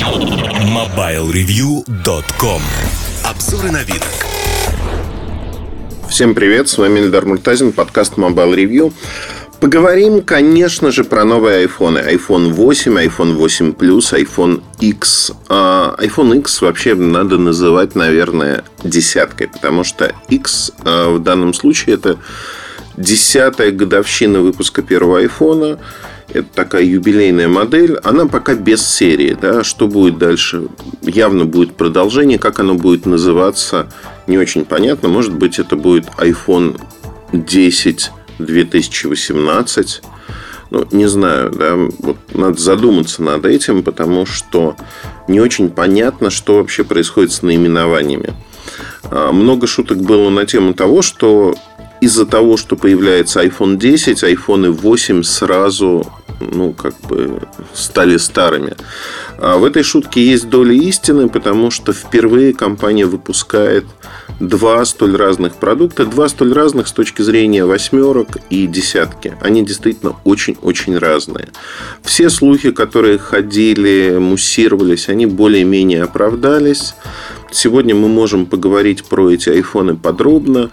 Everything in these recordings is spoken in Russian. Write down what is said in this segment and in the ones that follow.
MobileReview.com Обзоры на вид. Всем привет, с вами Эльдар Муртазин, подкаст Mobile Review. Поговорим, конечно же, про новые айфоны. iPhone 8, iPhone 8 Plus, iPhone X. А iPhone X вообще надо называть, наверное, десяткой, потому что X а, в данном случае это десятая годовщина выпуска первого айфона. Это такая юбилейная модель. Она пока без серии. Да? Что будет дальше? Явно будет продолжение. Как оно будет называться, не очень понятно. Может быть, это будет iPhone 10 2018. Ну, не знаю, да, вот надо задуматься над этим, потому что не очень понятно, что вообще происходит с наименованиями. А, много шуток было на тему того, что из-за того, что появляется iPhone 10, iPhone 8 сразу ну, как бы стали старыми. А в этой шутке есть доля истины, потому что впервые компания выпускает два столь разных продукта, два столь разных с точки зрения восьмерок и десятки. Они действительно очень-очень разные. Все слухи, которые ходили, муссировались, они более-менее оправдались. Сегодня мы можем поговорить про эти айфоны подробно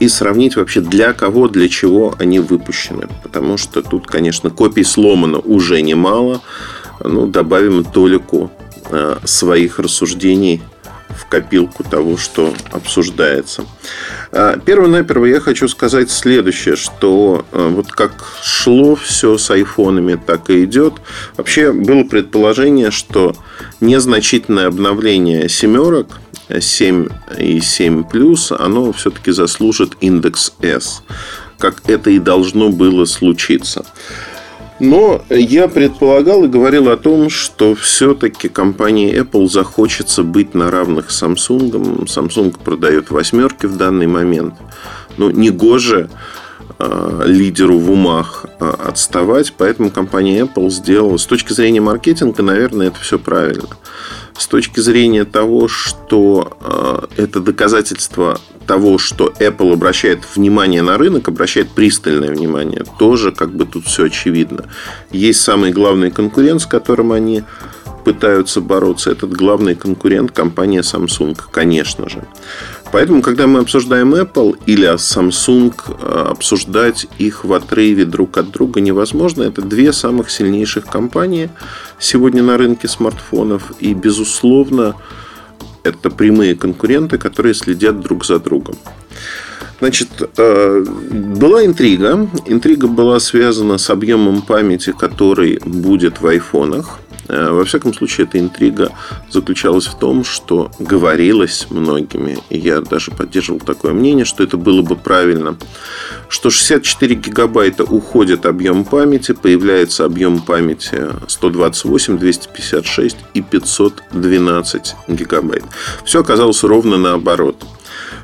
и сравнить вообще для кого, для чего они выпущены. Потому что тут, конечно, копий сломано уже немало. Ну, добавим толику э, своих рассуждений в копилку того, что обсуждается. А, Первое-наперво я хочу сказать следующее, что э, вот как шло все с айфонами, так и идет. Вообще было предположение, что незначительное обновление семерок 7 и 7 плюс, оно все-таки заслужит индекс S, как это и должно было случиться. Но я предполагал и говорил о том, что все-таки компании Apple захочется быть на равных с Samsung. Samsung продает восьмерки в данный момент. Но не гоже э, лидеру в умах э, отставать, поэтому компания Apple сделала с точки зрения маркетинга, наверное, это все правильно. С точки зрения того, что э, это доказательство того, что Apple обращает внимание на рынок, обращает пристальное внимание, тоже как бы тут все очевидно. Есть самый главный конкурент, с которым они пытаются бороться. Этот главный конкурент компания Samsung, конечно же. Поэтому, когда мы обсуждаем Apple или Samsung, э, обсуждать их в отрыве друг от друга невозможно. Это две самых сильнейших компании сегодня на рынке смартфонов. И, безусловно, это прямые конкуренты, которые следят друг за другом. Значит, э, была интрига. Интрига была связана с объемом памяти, который будет в айфонах. Э, во всяком случае, эта интрига заключалась в том, что говорилось многими, и я даже поддерживал такое мнение, что это было бы правильно, что 64 гигабайта уходит объем памяти, появляется объем памяти 128, 256 и 512 гигабайт. Все оказалось ровно наоборот.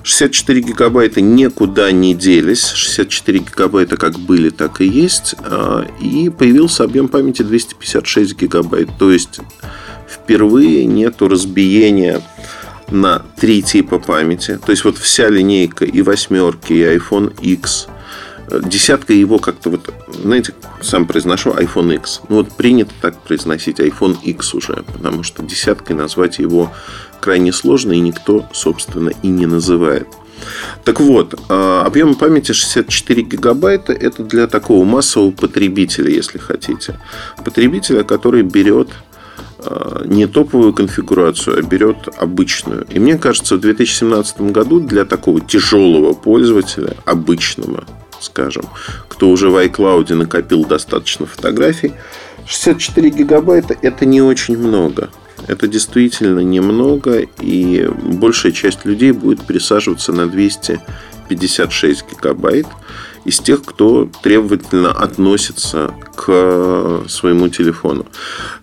64 гигабайта никуда не делись. 64 гигабайта как были, так и есть. А, и появился объем памяти 256 гигабайт. То есть впервые нету разбиения на три типа памяти. То есть вот вся линейка и восьмерки, и iPhone X Десятка его как-то вот, знаете, сам произношу iPhone X. Ну вот принято так произносить iPhone X уже, потому что десяткой назвать его крайне сложно, и никто, собственно, и не называет. Так вот, а, объем памяти 64 гигабайта – это для такого массового потребителя, если хотите. Потребителя, который берет а, не топовую конфигурацию, а берет обычную. И мне кажется, в 2017 году для такого тяжелого пользователя, обычного, скажем, кто уже в iCloud накопил достаточно фотографий, 64 гигабайта – это не очень много. Это действительно немного, и большая часть людей будет пересаживаться на 256 гигабайт из тех, кто требовательно относится к своему телефону.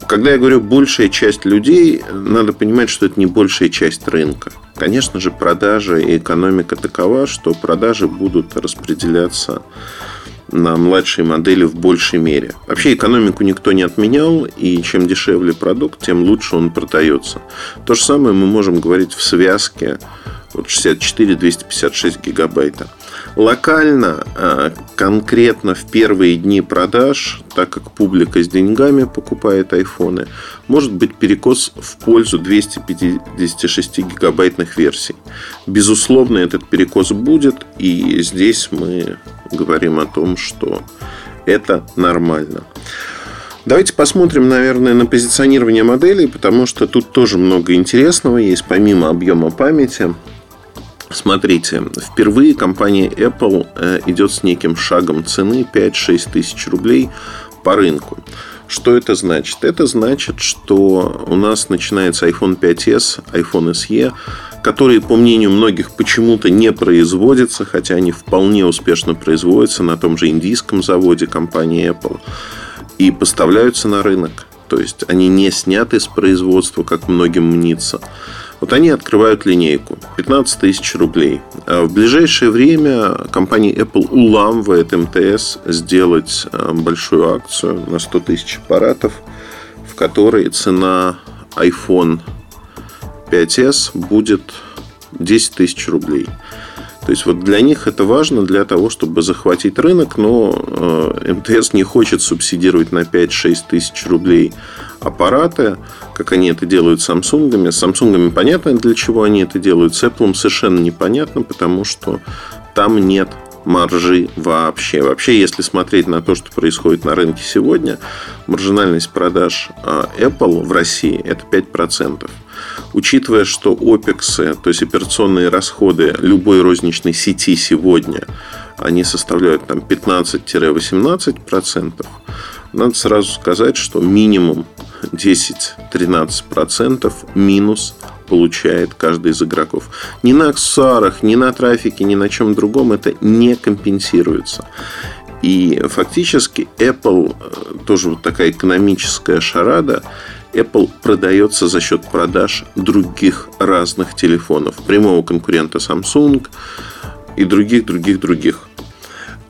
Когда я говорю большая часть людей, надо понимать, что это не большая часть рынка. Конечно же, продажи и экономика такова, что продажи будут распределяться на младшие модели в большей мере. Вообще экономику никто не отменял, и чем дешевле продукт, тем лучше он продается. То же самое мы можем говорить в связке вот 64-256 гигабайта. Локально, а, конкретно в первые дни продаж, так как публика с деньгами покупает айфоны, может быть перекос в пользу 256 гигабайтных версий. Безусловно, этот перекос будет, и здесь мы говорим о том, что это нормально. Давайте посмотрим, наверное, на позиционирование моделей, потому что тут тоже много интересного есть, помимо объема памяти. Смотрите, впервые компания Apple э, идет с неким шагом цены 5-6 тысяч рублей по рынку. Что это значит? Это значит, что у нас начинается iPhone 5s, iPhone SE, которые, по мнению многих, почему-то не производятся, хотя они вполне успешно производятся на том же индийском заводе компании Apple и поставляются на рынок. То есть они не сняты с производства, как многим мнится. Вот они открывают линейку 15 тысяч рублей. А в ближайшее время компания Apple уламывает МТС сделать а, большую акцию на 100 тысяч аппаратов, в которой цена iPhone 5s будет 10 тысяч рублей. То есть вот для них это важно для того, чтобы захватить рынок, но э, МТС не хочет субсидировать на 5-6 тысяч рублей аппараты, как они это делают с Samsung. С Samsung понятно, для чего они это делают. С Apple совершенно непонятно, потому что там нет маржи вообще. Вообще, если смотреть на то, что происходит на рынке сегодня, маржинальность продаж э, Apple в России – это 5%. Учитывая, что OPEX, то есть операционные расходы любой розничной сети сегодня, они составляют там 15-18%, надо сразу сказать, что минимум 10-13% минус получает каждый из игроков. Ни на аксессуарах, ни на трафике, ни на чем другом это не компенсируется. И фактически Apple, э, тоже вот такая экономическая шарада, Apple продается за счет продаж других разных телефонов. Прямого конкурента Samsung и других, других, других.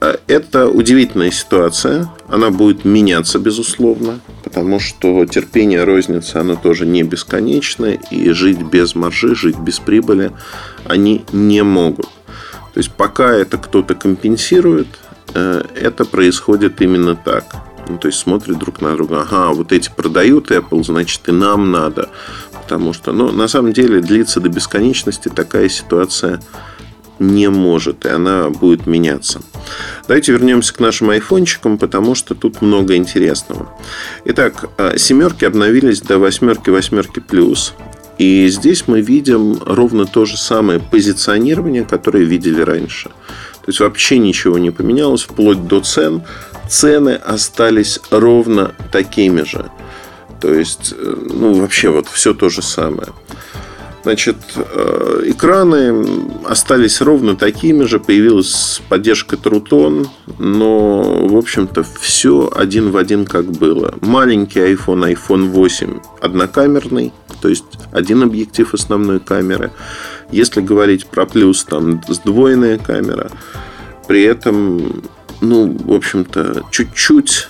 А это удивительная ситуация. Она будет меняться, безусловно, потому что терпение розницы, оно тоже не бесконечное. И жить без маржи, жить без прибыли они не могут. То есть, пока это кто-то компенсирует, э, это происходит именно так. Ну, то есть смотрят друг на друга. Ага, вот эти продают Apple, значит и нам надо. Потому что, ну, на самом деле, длится до бесконечности такая ситуация не может, и она будет меняться. Давайте вернемся к нашим айфончикам, потому что тут много интересного. Итак, а, семерки обновились до восьмерки, восьмерки плюс. И здесь мы видим ровно то же самое позиционирование, которое видели раньше. То есть вообще ничего не поменялось, вплоть до цен цены остались ровно такими же. То есть, э, ну, вообще вот все то же самое. Значит, э, экраны остались ровно такими же, появилась поддержка Трутон, но, в общем-то, все один в один как было. Маленький iPhone, iPhone 8 однокамерный, то есть один объектив основной камеры. Если говорить про плюс, там сдвоенная камера. При этом ну, в общем-то, чуть-чуть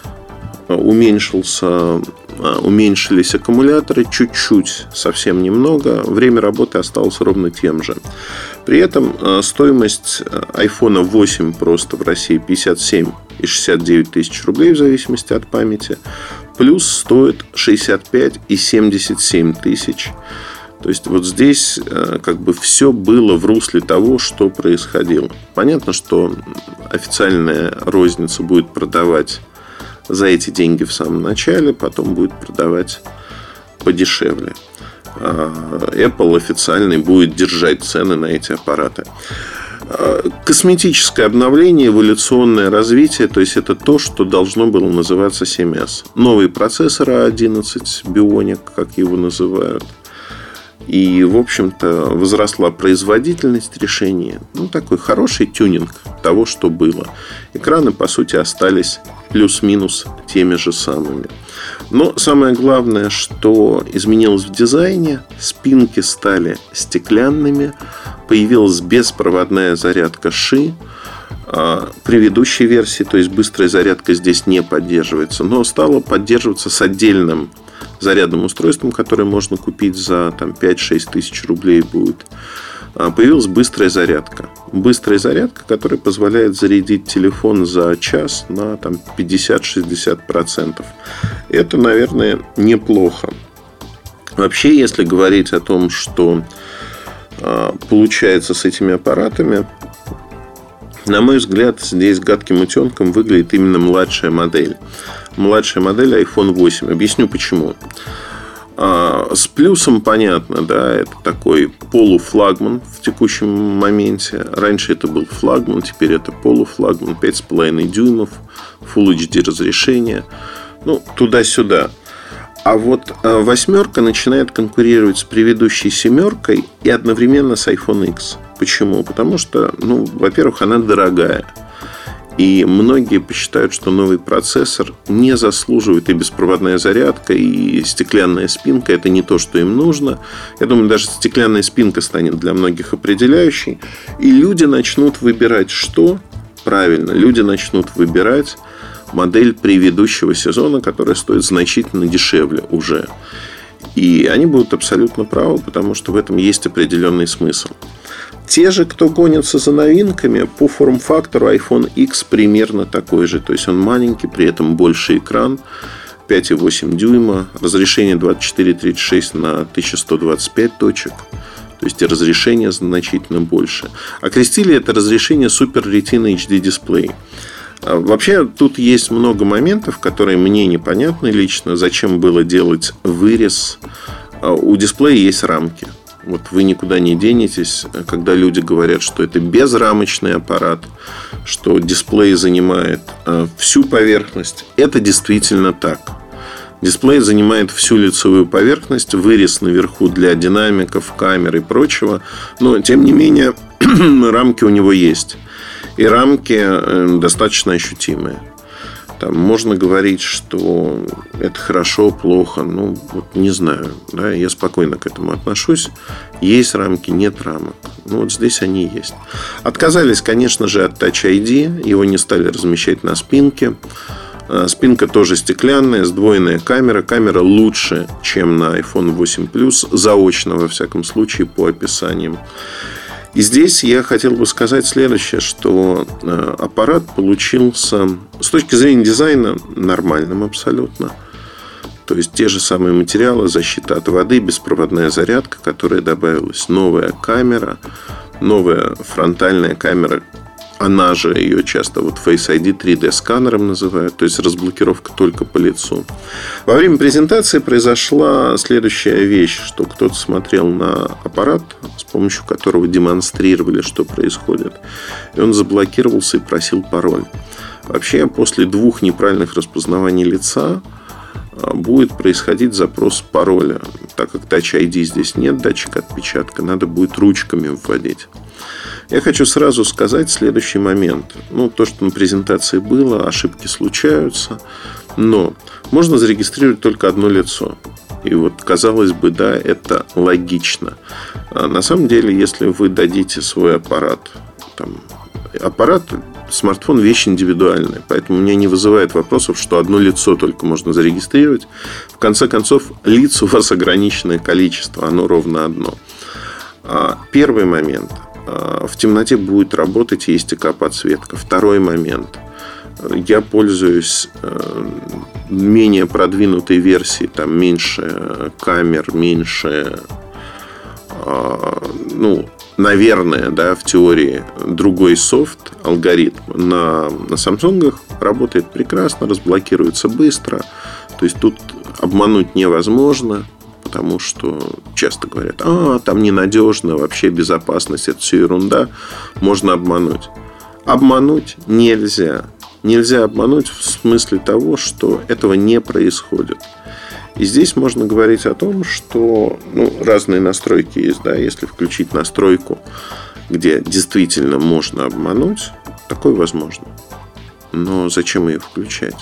уменьшился, э, уменьшились аккумуляторы, чуть-чуть, совсем немного. Время работы осталось ровно тем же. При этом э, стоимость iPhone 8 просто в России 57 и 69 тысяч рублей в зависимости от памяти. Плюс стоит 65 и 77 тысяч то есть вот здесь как бы все было в русле того, что происходило. Понятно, что официальная розница будет продавать за эти деньги в самом начале, потом будет продавать подешевле. А Apple официальный будет держать цены на эти аппараты. А косметическое обновление, эволюционное развитие, то есть это то, что должно было называться 7S. Новый процессор A11 Bionic, как его называют – и, в общем-то, возросла производительность решения. Ну, такой хороший тюнинг того, что было. Экраны, по сути, остались плюс-минус теми же самыми. Но самое главное, что изменилось в дизайне, спинки стали стеклянными, появилась беспроводная зарядка ши, а, предыдущей версии, то есть быстрая зарядка здесь не поддерживается, но стала поддерживаться с отдельным зарядным устройством, которое можно купить за там, 5-6 тысяч рублей будет. а, появилась быстрая зарядка. Быстрая зарядка, которая позволяет зарядить телефон за час на там, 50-60%. Это, наверное, неплохо. Вообще, если говорить о том, что а, получается с этими аппаратами, на мой взгляд, здесь гадким утенком выглядит именно младшая модель. Младшая модель iPhone 8. Объясню почему. А, с плюсом понятно, да, это такой полуфлагман в текущем моменте. Раньше это был флагман, теперь это полуфлагман, 5,5 дюймов, Full HD разрешение. Ну, туда-сюда. А вот а, восьмерка начинает конкурировать с предыдущей семеркой и одновременно с iPhone X. Почему? Потому что, ну, во-первых, она дорогая. И многие посчитают, что новый процессор не заслуживает и беспроводная зарядка, и стеклянная спинка. Это не то, что им нужно. Я думаю, даже стеклянная спинка станет для многих определяющей. И люди начнут выбирать что? Правильно, люди начнут выбирать модель предыдущего сезона, которая стоит значительно дешевле уже. И они будут абсолютно правы, потому что в этом есть определенный смысл. Те же, кто гонится за новинками, по форм-фактору iPhone X примерно такой же. То есть он маленький, при этом больше экран. 5,8 дюйма, разрешение 2436 на 1125 точек. То есть разрешение значительно больше. Окрестили это разрешение Super Retina HD дисплей. А вообще, тут есть много моментов, которые мне непонятны лично. Зачем было делать вырез? А у дисплея есть рамки. Вот вы никуда не денетесь, когда люди говорят, что это безрамочный аппарат, что дисплей занимает а, всю поверхность. Это действительно так. Дисплей занимает всю лицевую поверхность, вырез наверху для динамиков, камер и прочего. Но, тем не менее, рамки у него есть. И рамки э, достаточно ощутимые. Там можно говорить, что это хорошо, плохо. Ну, вот не знаю. Да, я спокойно к этому отношусь. Есть рамки, нет рамок. Ну, вот здесь они есть. Отказались, конечно же, от Touch ID. Его не стали размещать на спинке. Э, спинка тоже стеклянная, сдвоенная камера. Камера лучше, чем на iPhone 8 Plus. Заочно, во всяком случае, по описаниям. И здесь я хотел бы сказать следующее, что э, аппарат получился с точки зрения дизайна нормальным абсолютно. То есть те же самые материалы, защита от воды, беспроводная зарядка, которая добавилась, новая камера, новая фронтальная камера она же ее часто вот Face ID 3D сканером называют, то есть разблокировка только по лицу. Во время презентации произошла следующая вещь, что кто-то смотрел на аппарат, с помощью которого демонстрировали, что происходит, и он заблокировался и просил пароль. Вообще, после двух неправильных распознаваний лица будет происходить запрос пароля. Так как Touch ID здесь нет, датчик отпечатка, надо будет ручками вводить. Я хочу сразу сказать следующий момент. Ну, то, что на презентации было, ошибки случаются, но можно зарегистрировать только одно лицо. И вот, казалось бы, да, это логично. А на самом деле, если вы дадите свой аппарат, там, аппарат, смартфон вещь индивидуальная, поэтому меня не вызывает вопросов, что одно лицо только можно зарегистрировать. В конце концов, лиц у вас ограниченное количество, оно ровно одно. А первый момент – Э, в темноте будет работать ESTK подсветка. Второй момент. Я пользуюсь э, менее продвинутой версией, там меньше камер, меньше, э, ну, наверное, да, в теории другой софт, алгоритм на, на Samsung работает прекрасно, разблокируется быстро. То есть тут обмануть невозможно потому что часто говорят, а, там ненадежно, вообще безопасность, это все ерунда, можно обмануть. Обмануть нельзя. Нельзя обмануть в смысле того, что этого не происходит. И здесь можно говорить о том, что ну, разные настройки есть. Да? Если включить настройку, где действительно можно обмануть, такое возможно. Но зачем ее включать?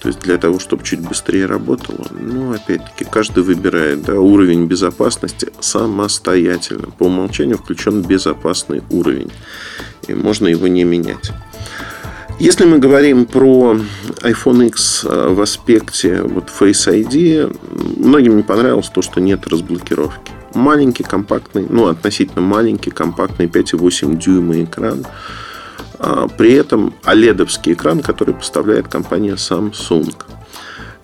То есть для того, чтобы чуть быстрее работало, ну, опять-таки, каждый выбирает да, уровень безопасности самостоятельно. По умолчанию включен безопасный уровень. И можно его не менять. Если мы говорим про iPhone X э, в аспекте вот Face ID, многим не понравилось то, что нет разблокировки. маленький, компактный, ну, относительно маленький, компактный 5,8 дюйма экран. А при этом OLED экран, который поставляет компания Samsung.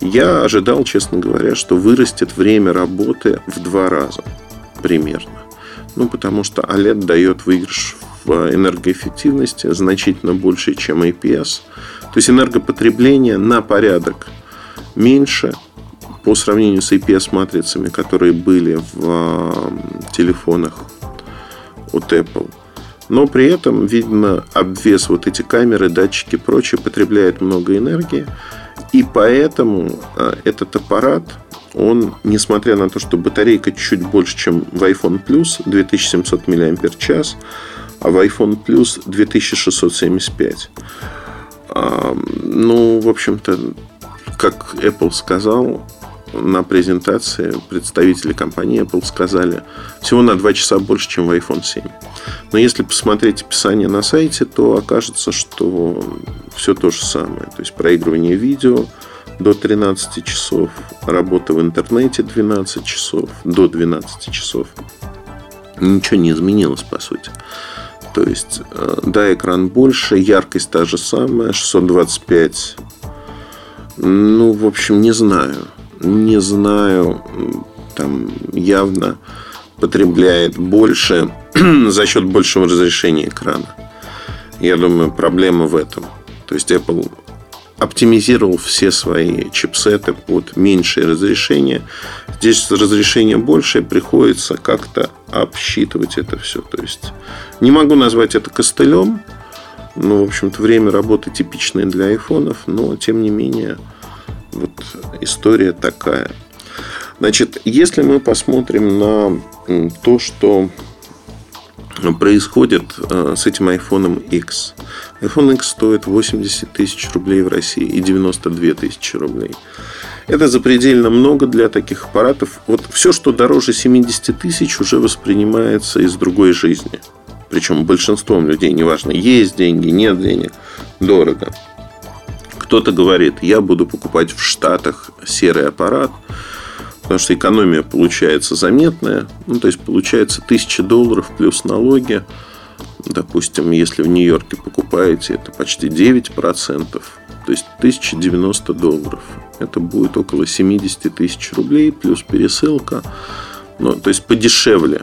Я ожидал, честно говоря, что вырастет время работы в два раза примерно. Ну, потому что OLED дает выигрыш в энергоэффективности значительно больше, чем IPS. То есть энергопотребление на порядок меньше по сравнению с IPS-матрицами, которые были в телефонах от Apple. Но при этом, видно, обвес вот эти камеры, датчики и прочее потребляет много энергии. И поэтому а, этот аппарат, он, несмотря на то, что батарейка чуть больше, чем в iPhone Plus, 2700 мАч, а в iPhone Plus 2675. А, ну, в общем-то, как Apple сказал, на презентации представители компании Apple сказали всего на 2 часа больше, чем в iPhone 7. Но если посмотреть описание на сайте, то окажется, что все то же самое. То есть проигрывание видео до 13 часов, работа в интернете 12 часов, до 12 часов. Ничего не изменилось, по сути. То есть, э, да, экран больше, яркость та же самая, 625. Ну, в общем, не знаю не знаю, там явно потребляет больше за счет большего разрешения экрана. Я думаю, проблема в этом. То есть Apple оптимизировал все свои чипсеты под меньшее разрешение. Здесь разрешение большее, приходится как-то обсчитывать это все. То есть не могу назвать это костылем. Ну, в общем-то, время работы типичное для айфонов, но тем не менее вот история такая. Значит, если мы посмотрим на то, что происходит э, с этим iPhone X. iPhone X стоит 80 тысяч рублей в России и 92 тысячи рублей. Это запредельно много для таких аппаратов. Вот все, что дороже 70 тысяч, уже воспринимается из другой жизни. Причем большинством людей, неважно, есть деньги, нет денег, дорого. Кто-то говорит, я буду покупать в Штатах серый аппарат, потому что экономия получается заметная. Ну, то есть, получается 1000 долларов плюс налоги. Допустим, если в Нью-Йорке покупаете, это почти 9%. То есть 1090 долларов. Это будет около 70 тысяч рублей плюс пересылка. Ну, то есть подешевле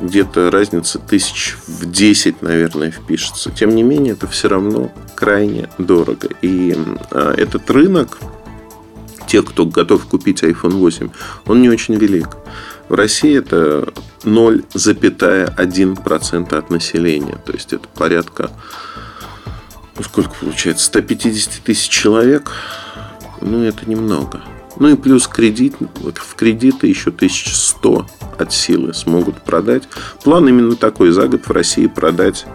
где-то разница тысяч в 10, наверное, впишется. Тем не менее, это все равно крайне дорого. И а, этот рынок, тех, кто готов купить iPhone 8, он не очень велик. В России это 0,1% от населения. То есть это порядка, ну сколько получается, 150 тысяч человек. Ну, это немного. Ну и плюс кредит, вот в кредиты еще 1100 от силы смогут продать. План именно такой, за год в России продать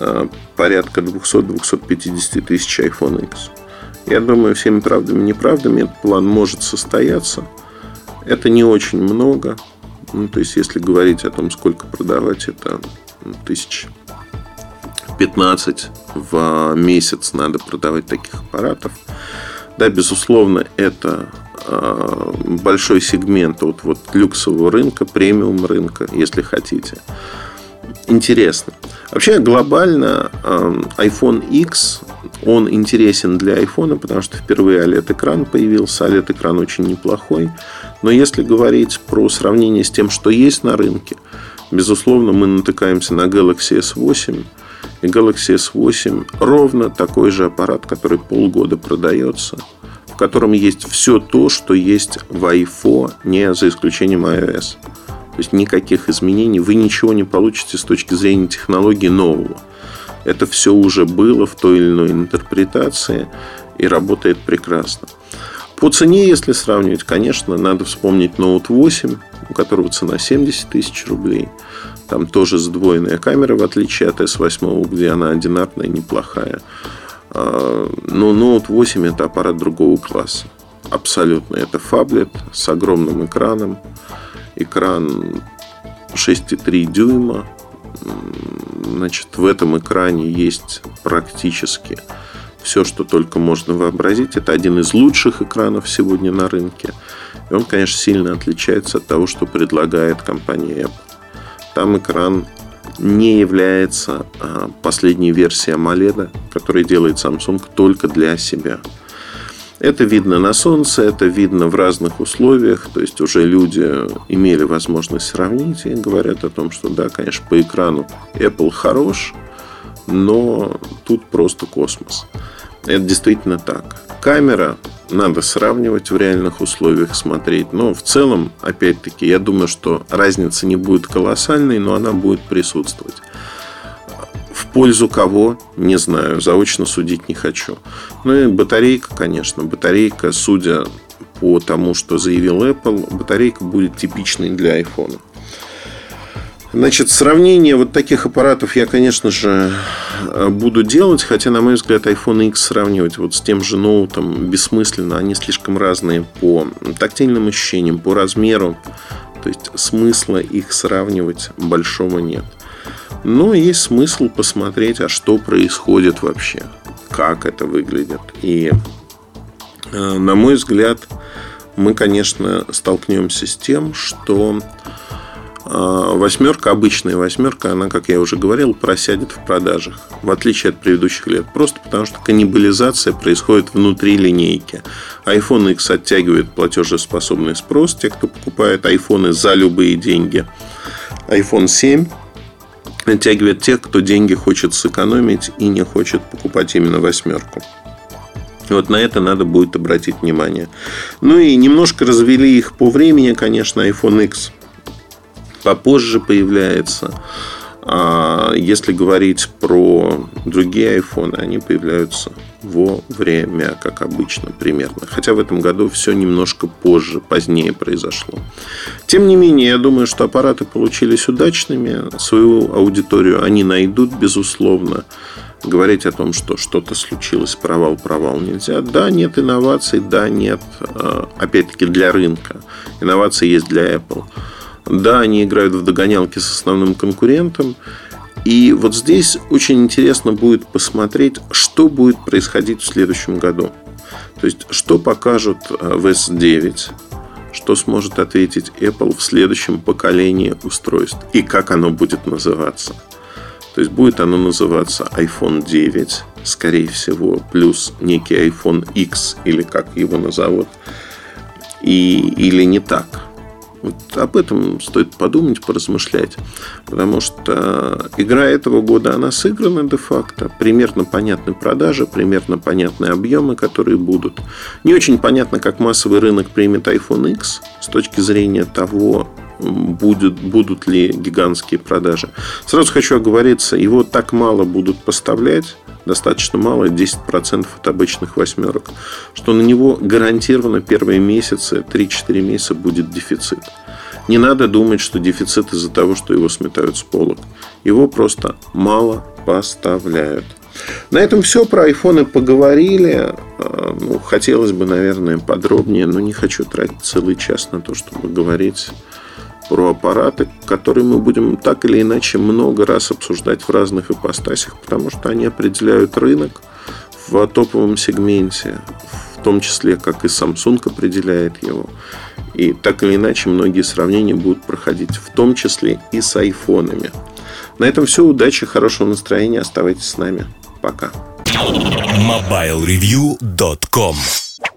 э, порядка 200-250 тысяч iPhone X. Я думаю, всеми правдами и неправдами этот план может состояться. Это не очень много. Ну, то есть, если говорить о том, сколько продавать, это тысяч 15 в месяц надо продавать таких аппаратов. Да, безусловно, это Э, большой сегмент от вот люксового рынка, премиум рынка, если хотите. Интересно. Вообще глобально э, iPhone X он интересен для iPhone, потому что впервые OLED-экран появился. OLED-экран очень неплохой. Но если говорить про сравнение с тем, что есть на рынке, безусловно, мы натыкаемся на Galaxy S8. И Galaxy S8 ровно такой же аппарат, который полгода продается – в котором есть все то, что есть в iPhone, не за исключением iOS. То есть никаких изменений, вы ничего не получите с точки зрения технологии нового. Это все уже было в той или иной интерпретации и работает прекрасно. По цене, если сравнивать, конечно, надо вспомнить Note 8, у которого цена 70 тысяч рублей. Там тоже сдвоенная камера, в отличие от S8, где она одинарная, неплохая. А, но Note 8 это аппарат другого класса. Абсолютно. Это фаблет с огромным экраном. Экран 6,3 дюйма. Значит, в этом экране есть практически все, что только можно вообразить. Это один из лучших экранов сегодня на рынке. И он, конечно, сильно отличается от того, что предлагает компания Apple. Там экран не является а, последней версией AMOLED, которую делает Samsung только для себя. Это видно на солнце, это видно в разных условиях. То есть уже люди имели возможность сравнить и говорят о том, что да, конечно, по экрану Apple хорош, но тут просто космос. Это действительно так. Камера надо сравнивать в реальных условиях, смотреть. Но в целом, опять-таки, я думаю, что разница не будет колоссальной, но она будет присутствовать. В пользу кого, не знаю, заочно судить не хочу. Ну и батарейка, конечно. Батарейка, судя по тому, что заявил Apple, батарейка будет типичной для iPhone. Значит, сравнение вот таких аппаратов я, конечно же, буду делать, хотя, на мой взгляд, iPhone X сравнивать вот с тем же ноутом бессмысленно. Они слишком разные по тактильным ощущениям, по размеру. То есть смысла их сравнивать большого нет. Но есть смысл посмотреть, а что происходит вообще, как это выглядит. И, э, на мой взгляд, мы, конечно, столкнемся с тем, что а, восьмерка, обычная восьмерка, она, как я уже говорил, просядет в продажах, в отличие от предыдущих лет. Просто потому, что каннибализация происходит внутри линейки. iPhone X оттягивает платежеспособный спрос, те, кто покупает айфоны за любые деньги. iPhone 7 оттягивает тех, кто деньги хочет сэкономить и не хочет покупать именно восьмерку. Вот на это надо будет обратить внимание. Ну и немножко развели их по времени, конечно, iPhone X попозже появляется. А если говорить про другие iPhone, они появляются во время, как обычно, примерно. Хотя в этом году все немножко позже, позднее произошло. Тем не менее, я думаю, что аппараты получились удачными. Свою аудиторию они найдут, безусловно. Говорить о том, что что-то случилось, провал, провал нельзя. Да, нет инноваций, да, нет, а, опять-таки, для рынка. Инновации есть для Apple. Да, они играют в догонялки с основным конкурентом. И вот здесь очень интересно будет посмотреть, что будет происходить в следующем году. То есть, что покажут э, в S9, что сможет ответить Apple в следующем поколении устройств и как оно будет называться. То есть будет оно называться iPhone 9, скорее всего, плюс некий iPhone X или как его назовут, и, или не так. Вот об этом стоит подумать, поразмышлять. Потому что игра этого года, она сыграна де-факто. Примерно понятны продажи, примерно понятны объемы, которые будут. Не очень понятно, как массовый рынок примет iPhone X с точки зрения того, будет, будут ли гигантские продажи. Сразу хочу оговориться, его так мало будут поставлять, достаточно мало, 10% от обычных восьмерок, что на него гарантированно первые месяцы, 3-4 месяца будет дефицит. Не надо думать, что дефицит из-за того, что его сметают с полок. Его просто мало поставляют. На этом все. Про айфоны поговорили. А, ну, хотелось бы, наверное, подробнее, но не хочу тратить целый час на то, чтобы говорить про аппараты, которые мы будем так или иначе много раз обсуждать в разных ипостасях, потому что они определяют рынок в топовом сегменте, в том числе, как и Samsung определяет его. И так или иначе многие сравнения будут проходить, в том числе и с айфонами. На этом все. Удачи, хорошего настроения. Оставайтесь с нами. Пока. MobileReview.com